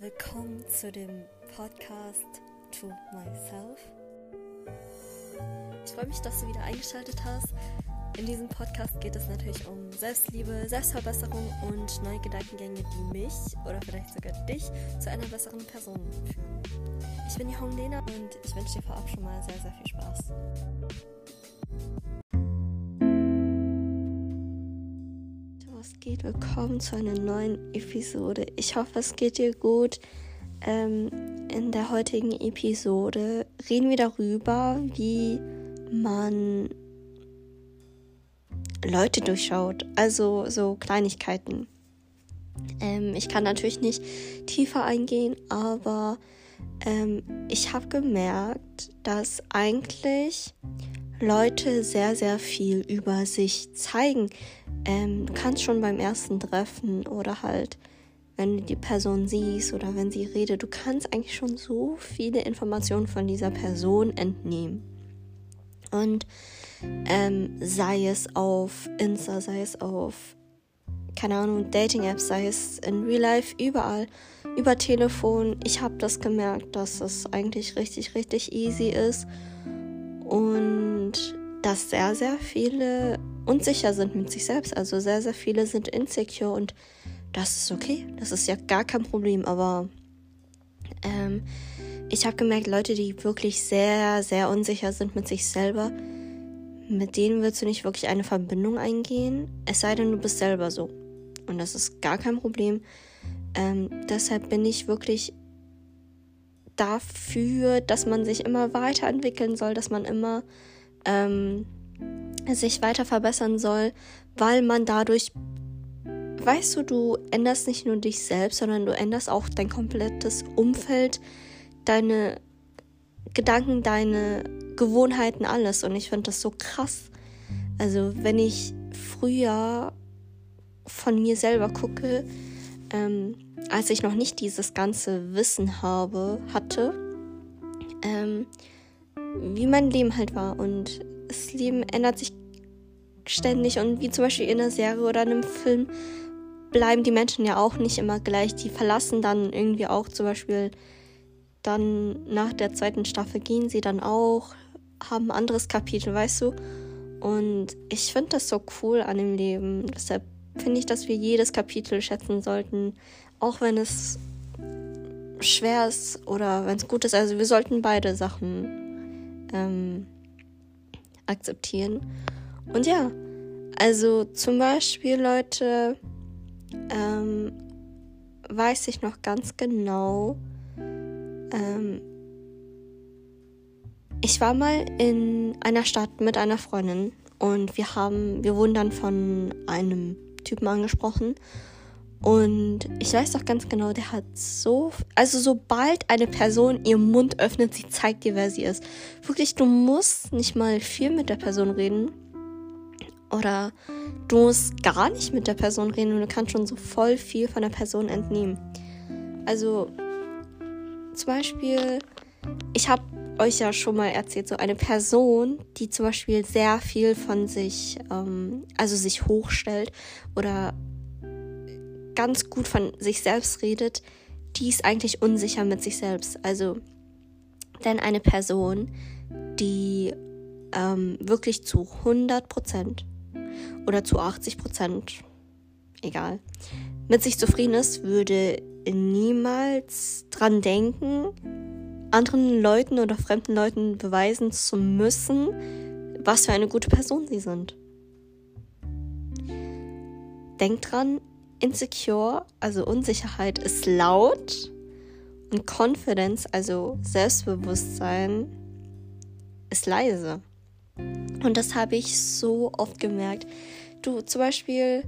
Willkommen zu dem Podcast To Myself. Ich freue mich, dass du wieder eingeschaltet hast. In diesem Podcast geht es natürlich um Selbstliebe, Selbstverbesserung und neue Gedankengänge, die mich oder vielleicht sogar dich zu einer besseren Person führen. Ich bin die Hong Lena und ich wünsche dir vorab schon mal sehr, sehr viel Spaß. Was geht? Willkommen zu einer neuen Episode. Ich hoffe, es geht dir gut. Ähm, in der heutigen Episode reden wir darüber, wie man Leute durchschaut. Also so Kleinigkeiten. Ähm, ich kann natürlich nicht tiefer eingehen, aber ähm, ich habe gemerkt, dass eigentlich Leute sehr, sehr viel über sich zeigen. Ähm, du kannst schon beim ersten Treffen oder halt, wenn du die Person siehst oder wenn sie redet, du kannst eigentlich schon so viele Informationen von dieser Person entnehmen. Und ähm, sei es auf Insta, sei es auf, keine Ahnung, Dating-Apps, sei es in Real Life, überall, über Telefon. Ich habe das gemerkt, dass es eigentlich richtig, richtig easy ist und dass sehr, sehr viele unsicher sind mit sich selbst. Also sehr, sehr viele sind insecure und das ist okay. Das ist ja gar kein Problem. Aber ähm, ich habe gemerkt, Leute, die wirklich sehr, sehr unsicher sind mit sich selber, mit denen willst du nicht wirklich eine Verbindung eingehen. Es sei denn, du bist selber so. Und das ist gar kein Problem. Ähm, deshalb bin ich wirklich dafür, dass man sich immer weiterentwickeln soll, dass man immer ähm, sich weiter verbessern soll, weil man dadurch, weißt du, du änderst nicht nur dich selbst, sondern du änderst auch dein komplettes Umfeld, deine Gedanken, deine Gewohnheiten, alles. Und ich finde das so krass. Also, wenn ich früher von mir selber gucke, ähm, als ich noch nicht dieses ganze Wissen habe, hatte, ähm, wie mein Leben halt war. Und das Leben ändert sich ständig und wie zum Beispiel in einer Serie oder einem Film bleiben die Menschen ja auch nicht immer gleich. Die verlassen dann irgendwie auch zum Beispiel dann nach der zweiten Staffel gehen sie dann auch, haben ein anderes Kapitel, weißt du? Und ich finde das so cool an dem Leben. Deshalb finde ich, dass wir jedes Kapitel schätzen sollten, auch wenn es schwer ist oder wenn es gut ist. Also wir sollten beide Sachen ähm, akzeptieren. Und ja, also zum Beispiel, Leute, ähm, weiß ich noch ganz genau, ähm, ich war mal in einer Stadt mit einer Freundin und wir haben, wir wurden dann von einem Typen angesprochen und ich weiß doch ganz genau, der hat so, also sobald eine Person ihren Mund öffnet, sie zeigt dir, wer sie ist. Wirklich, du musst nicht mal viel mit der Person reden. Oder du musst gar nicht mit der Person reden und du kannst schon so voll viel von der Person entnehmen. Also, zum Beispiel, ich habe euch ja schon mal erzählt, so eine Person, die zum Beispiel sehr viel von sich, ähm, also sich hochstellt oder gut von sich selbst redet, die ist eigentlich unsicher mit sich selbst. Also, denn eine Person, die ähm, wirklich zu 100% oder zu 80% egal, mit sich zufrieden ist, würde niemals dran denken, anderen Leuten oder fremden Leuten beweisen zu müssen, was für eine gute Person sie sind. Denkt dran, Insecure, also Unsicherheit, ist laut und Confidence, also Selbstbewusstsein, ist leise. Und das habe ich so oft gemerkt. Du zum Beispiel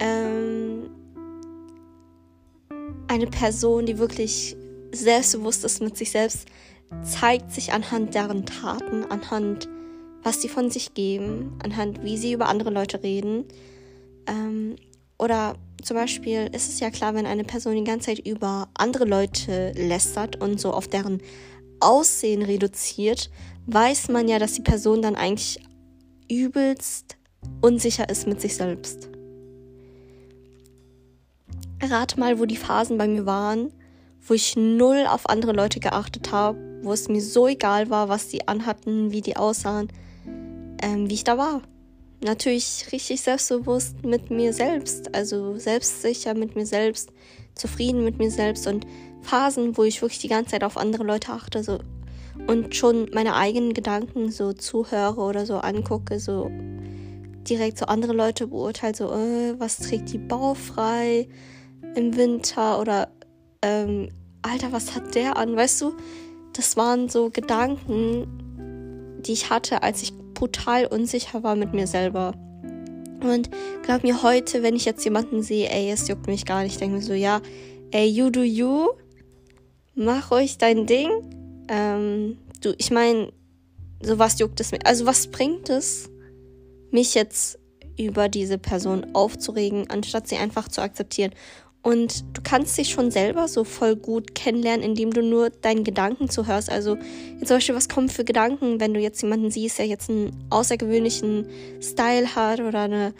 ähm, eine Person, die wirklich selbstbewusst ist mit sich selbst, zeigt sich anhand deren Taten, anhand was sie von sich geben, anhand wie sie über andere Leute reden. Ähm, oder zum Beispiel ist es ja klar, wenn eine Person die ganze Zeit über andere Leute lästert und so auf deren Aussehen reduziert, weiß man ja, dass die Person dann eigentlich übelst unsicher ist mit sich selbst. Rate mal, wo die Phasen bei mir waren, wo ich null auf andere Leute geachtet habe, wo es mir so egal war, was die anhatten, wie die aussahen, ähm, wie ich da war. Natürlich richtig selbstbewusst mit mir selbst, also selbstsicher mit mir selbst, zufrieden mit mir selbst und Phasen, wo ich wirklich die ganze Zeit auf andere Leute achte, so und schon meine eigenen Gedanken so zuhöre oder so angucke, so direkt so andere Leute beurteile, so, äh, was trägt die baufrei im Winter oder, ähm, Alter, was hat der an? Weißt du, das waren so Gedanken, die ich hatte, als ich brutal unsicher war mit mir selber. Und glaub mir, heute, wenn ich jetzt jemanden sehe, ey, es juckt mich gar nicht, denke mir so, ja, ey, you do you, mach ruhig dein Ding. Ähm, du, ich meine, so was juckt es mir. Also was bringt es, mich jetzt über diese Person aufzuregen, anstatt sie einfach zu akzeptieren. Und du kannst dich schon selber so voll gut kennenlernen, indem du nur deinen Gedanken zuhörst. Also jetzt zum Beispiel, was kommen für Gedanken, wenn du jetzt jemanden siehst, der jetzt einen außergewöhnlichen Style hat oder eine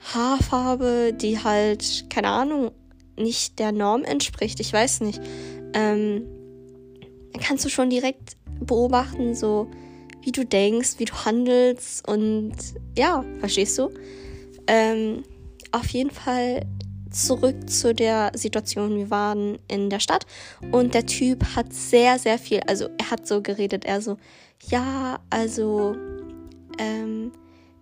Haarfarbe, die halt, keine Ahnung, nicht der Norm entspricht. Ich weiß nicht. Ähm, dann kannst du schon direkt beobachten, so wie du denkst, wie du handelst und ja, verstehst du? Ähm, auf jeden Fall zurück zu der Situation. Wir waren in der Stadt und der Typ hat sehr, sehr viel, also er hat so geredet, er so, ja, also, ähm,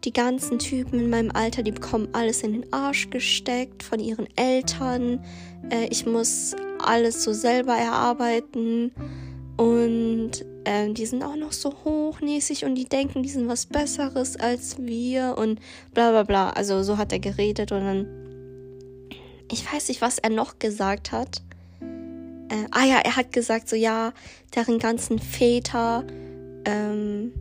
die ganzen Typen in meinem Alter, die bekommen alles in den Arsch gesteckt von ihren Eltern. Äh, ich muss alles so selber erarbeiten. Und ähm, die sind auch noch so hochnäsig und die denken, die sind was Besseres als wir und bla bla bla. Also so hat er geredet und dann. Ich weiß nicht, was er noch gesagt hat. Äh, ah ja, er hat gesagt, so ja, deren ganzen Väter ähm,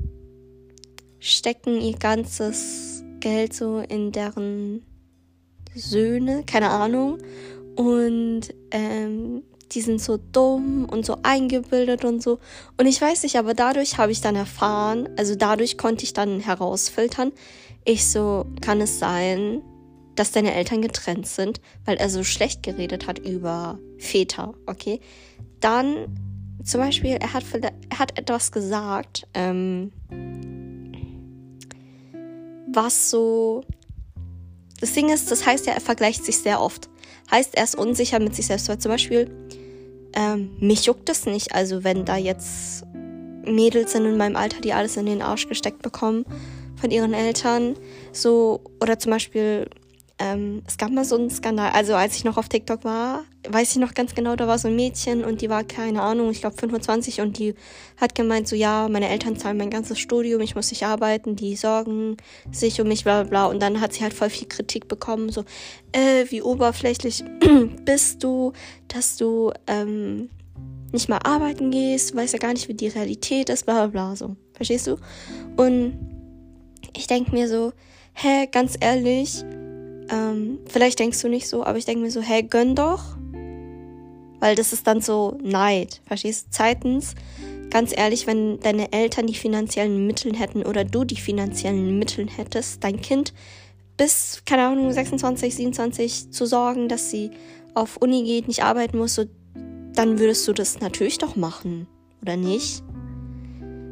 stecken ihr ganzes Geld so in deren Söhne, keine Ahnung. Und ähm, die sind so dumm und so eingebildet und so. Und ich weiß nicht, aber dadurch habe ich dann erfahren, also dadurch konnte ich dann herausfiltern, ich so, kann es sein, dass deine Eltern getrennt sind, weil er so schlecht geredet hat über Väter, okay? Dann zum Beispiel, er hat, er hat etwas gesagt, ähm, was so. Das Ding ist, das heißt ja, er vergleicht sich sehr oft. Heißt, er ist unsicher mit sich selbst, weil zum Beispiel ähm, mich juckt das nicht. Also wenn da jetzt Mädels sind in meinem Alter, die alles in den Arsch gesteckt bekommen von ihren Eltern, so oder zum Beispiel ähm, es gab mal so einen Skandal, also als ich noch auf TikTok war, weiß ich noch ganz genau, da war so ein Mädchen und die war, keine Ahnung, ich glaube 25 und die hat gemeint, so ja, meine Eltern zahlen mein ganzes Studium, ich muss nicht arbeiten, die sorgen sich um mich, bla bla bla. Und dann hat sie halt voll viel Kritik bekommen, so, äh, wie oberflächlich bist du, dass du ähm, nicht mal arbeiten gehst, du weißt ja gar nicht, wie die Realität ist, bla bla bla, so. Verstehst du? Und ich denke mir so, hä, ganz ehrlich, ähm, vielleicht denkst du nicht so, aber ich denke mir so, hey, gönn doch. Weil das ist dann so Neid. Verstehst du? Zweitens, ganz ehrlich, wenn deine Eltern die finanziellen Mittel hätten oder du die finanziellen Mittel hättest, dein Kind bis, keine Ahnung, 26, 27 zu sorgen, dass sie auf Uni geht, nicht arbeiten muss, so, dann würdest du das natürlich doch machen, oder nicht?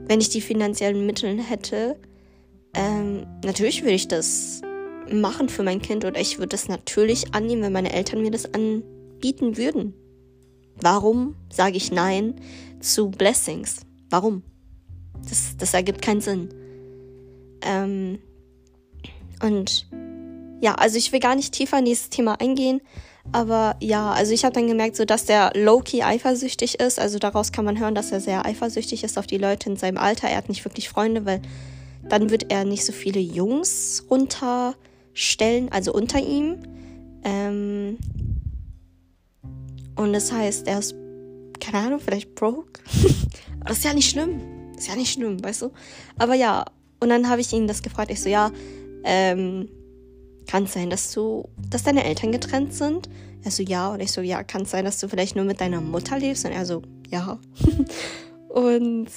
Wenn ich die finanziellen Mittel hätte, ähm, natürlich würde ich das machen für mein Kind oder ich würde es natürlich annehmen, wenn meine Eltern mir das anbieten würden. Warum sage ich Nein zu Blessings? Warum? Das, das ergibt keinen Sinn. Ähm, und ja, also ich will gar nicht tiefer in dieses Thema eingehen, aber ja, also ich habe dann gemerkt, so dass der Loki eifersüchtig ist. Also daraus kann man hören, dass er sehr eifersüchtig ist auf die Leute in seinem Alter. Er hat nicht wirklich Freunde, weil dann wird er nicht so viele Jungs runter Stellen, also unter ihm. Ähm, und das heißt, er ist, keine Ahnung, vielleicht broke. Aber das ist ja nicht schlimm. Das ist ja nicht schlimm, weißt du? Aber ja, und dann habe ich ihn das gefragt. Ich so, ja, ähm, kann es sein, dass du, dass deine Eltern getrennt sind? Er so, ja. Und ich so, ja, kann es sein, dass du vielleicht nur mit deiner Mutter lebst? Und er so, ja. und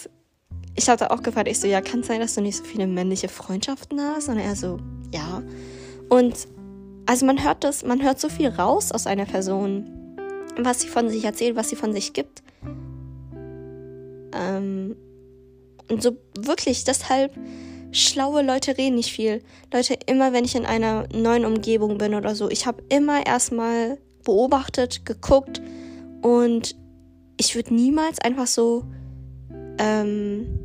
ich hatte auch gefragt, ich so, ja, kann es sein, dass du nicht so viele männliche Freundschaften hast? Und er so, ja. Und also man hört das, man hört so viel raus aus einer Person. was sie von sich erzählt, was sie von sich gibt. Ähm, und so wirklich, deshalb, schlaue Leute reden nicht viel. Leute, immer wenn ich in einer neuen Umgebung bin oder so, ich habe immer erstmal beobachtet, geguckt und ich würde niemals einfach so, ähm,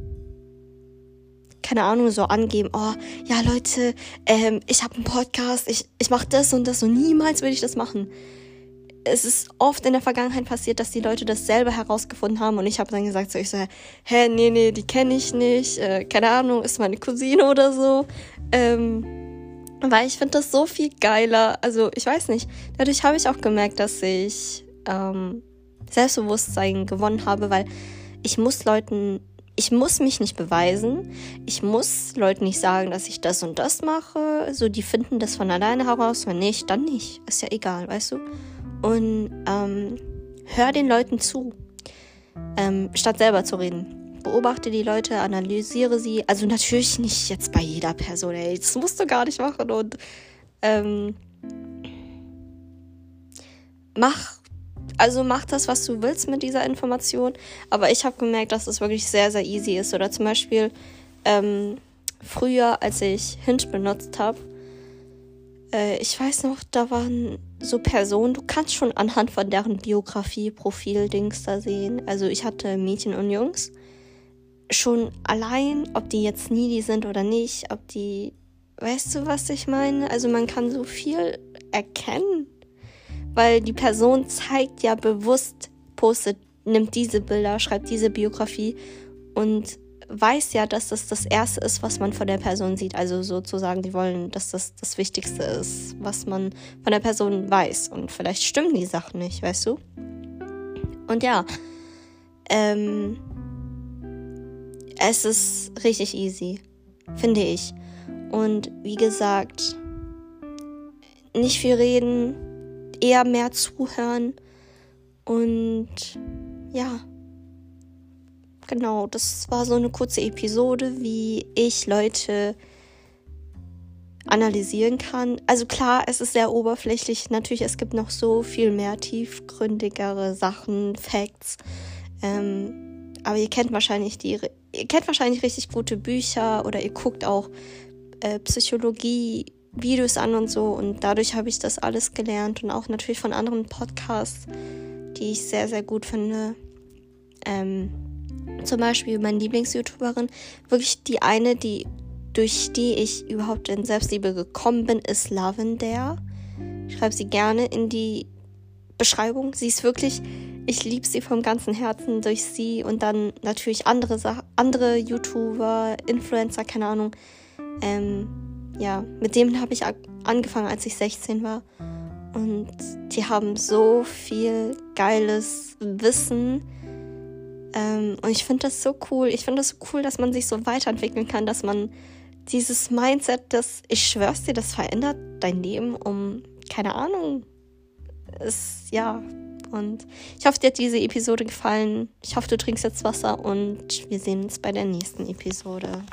keine Ahnung, so angeben, oh, ja Leute, ähm, ich habe einen Podcast, ich, ich mache das und das und niemals würde ich das machen es ist oft in der Vergangenheit passiert, dass die Leute das selber herausgefunden haben und ich habe dann gesagt, so ich so, hä, nee, nee, die kenne ich nicht, äh, keine Ahnung, ist meine Cousine oder so. Ähm, weil ich finde das so viel geiler. Also ich weiß nicht. Dadurch habe ich auch gemerkt, dass ich ähm, Selbstbewusstsein gewonnen habe, weil ich muss Leuten, ich muss mich nicht beweisen. Ich muss Leuten nicht sagen, dass ich das und das mache. So, die finden das von alleine heraus. Wenn nicht, dann nicht. Ist ja egal, weißt du? und ähm, hör den Leuten zu, ähm, statt selber zu reden. Beobachte die Leute, analysiere sie. Also natürlich nicht jetzt bei jeder Person, ey, das musst du gar nicht machen und ähm, mach, also mach das, was du willst mit dieser Information. Aber ich habe gemerkt, dass es wirklich sehr, sehr easy ist. Oder zum Beispiel ähm, früher, als ich Hinge benutzt habe, äh, ich weiß noch, da waren so Personen, du kannst schon anhand von deren Biografie, Profil, Dings da sehen. Also ich hatte Mädchen und Jungs. Schon allein, ob die jetzt needy sind oder nicht, ob die, weißt du, was ich meine? Also man kann so viel erkennen, weil die Person zeigt ja bewusst, postet, nimmt diese Bilder, schreibt diese Biografie und weiß ja, dass das das Erste ist, was man von der Person sieht. Also sozusagen, die wollen, dass das das Wichtigste ist, was man von der Person weiß. Und vielleicht stimmen die Sachen nicht, weißt du? Und ja, ähm, es ist richtig easy, finde ich. Und wie gesagt, nicht viel reden, eher mehr zuhören und ja genau, das war so eine kurze Episode, wie ich Leute analysieren kann. Also klar, es ist sehr oberflächlich. Natürlich, es gibt noch so viel mehr tiefgründigere Sachen, Facts. Ähm, aber ihr kennt wahrscheinlich die, ihr kennt wahrscheinlich richtig gute Bücher oder ihr guckt auch äh, Psychologie-Videos an und so. Und dadurch habe ich das alles gelernt und auch natürlich von anderen Podcasts, die ich sehr, sehr gut finde. Ähm, zum Beispiel meine Lieblings-YouTuberin, wirklich die eine, die durch die ich überhaupt in Selbstliebe gekommen bin, ist Lavender. Ich schreibe sie gerne in die Beschreibung. Sie ist wirklich, ich liebe sie vom ganzen Herzen durch sie und dann natürlich andere andere YouTuber, Influencer, keine Ahnung. Ähm, ja, mit denen habe ich angefangen, als ich 16 war. Und die haben so viel geiles Wissen ähm, und ich finde das so cool. Ich finde das so cool, dass man sich so weiterentwickeln kann, dass man dieses Mindset, das, ich schwör's dir, das verändert dein Leben um, keine Ahnung, ist, ja. Und ich hoffe, dir hat diese Episode gefallen. Ich hoffe, du trinkst jetzt Wasser und wir sehen uns bei der nächsten Episode.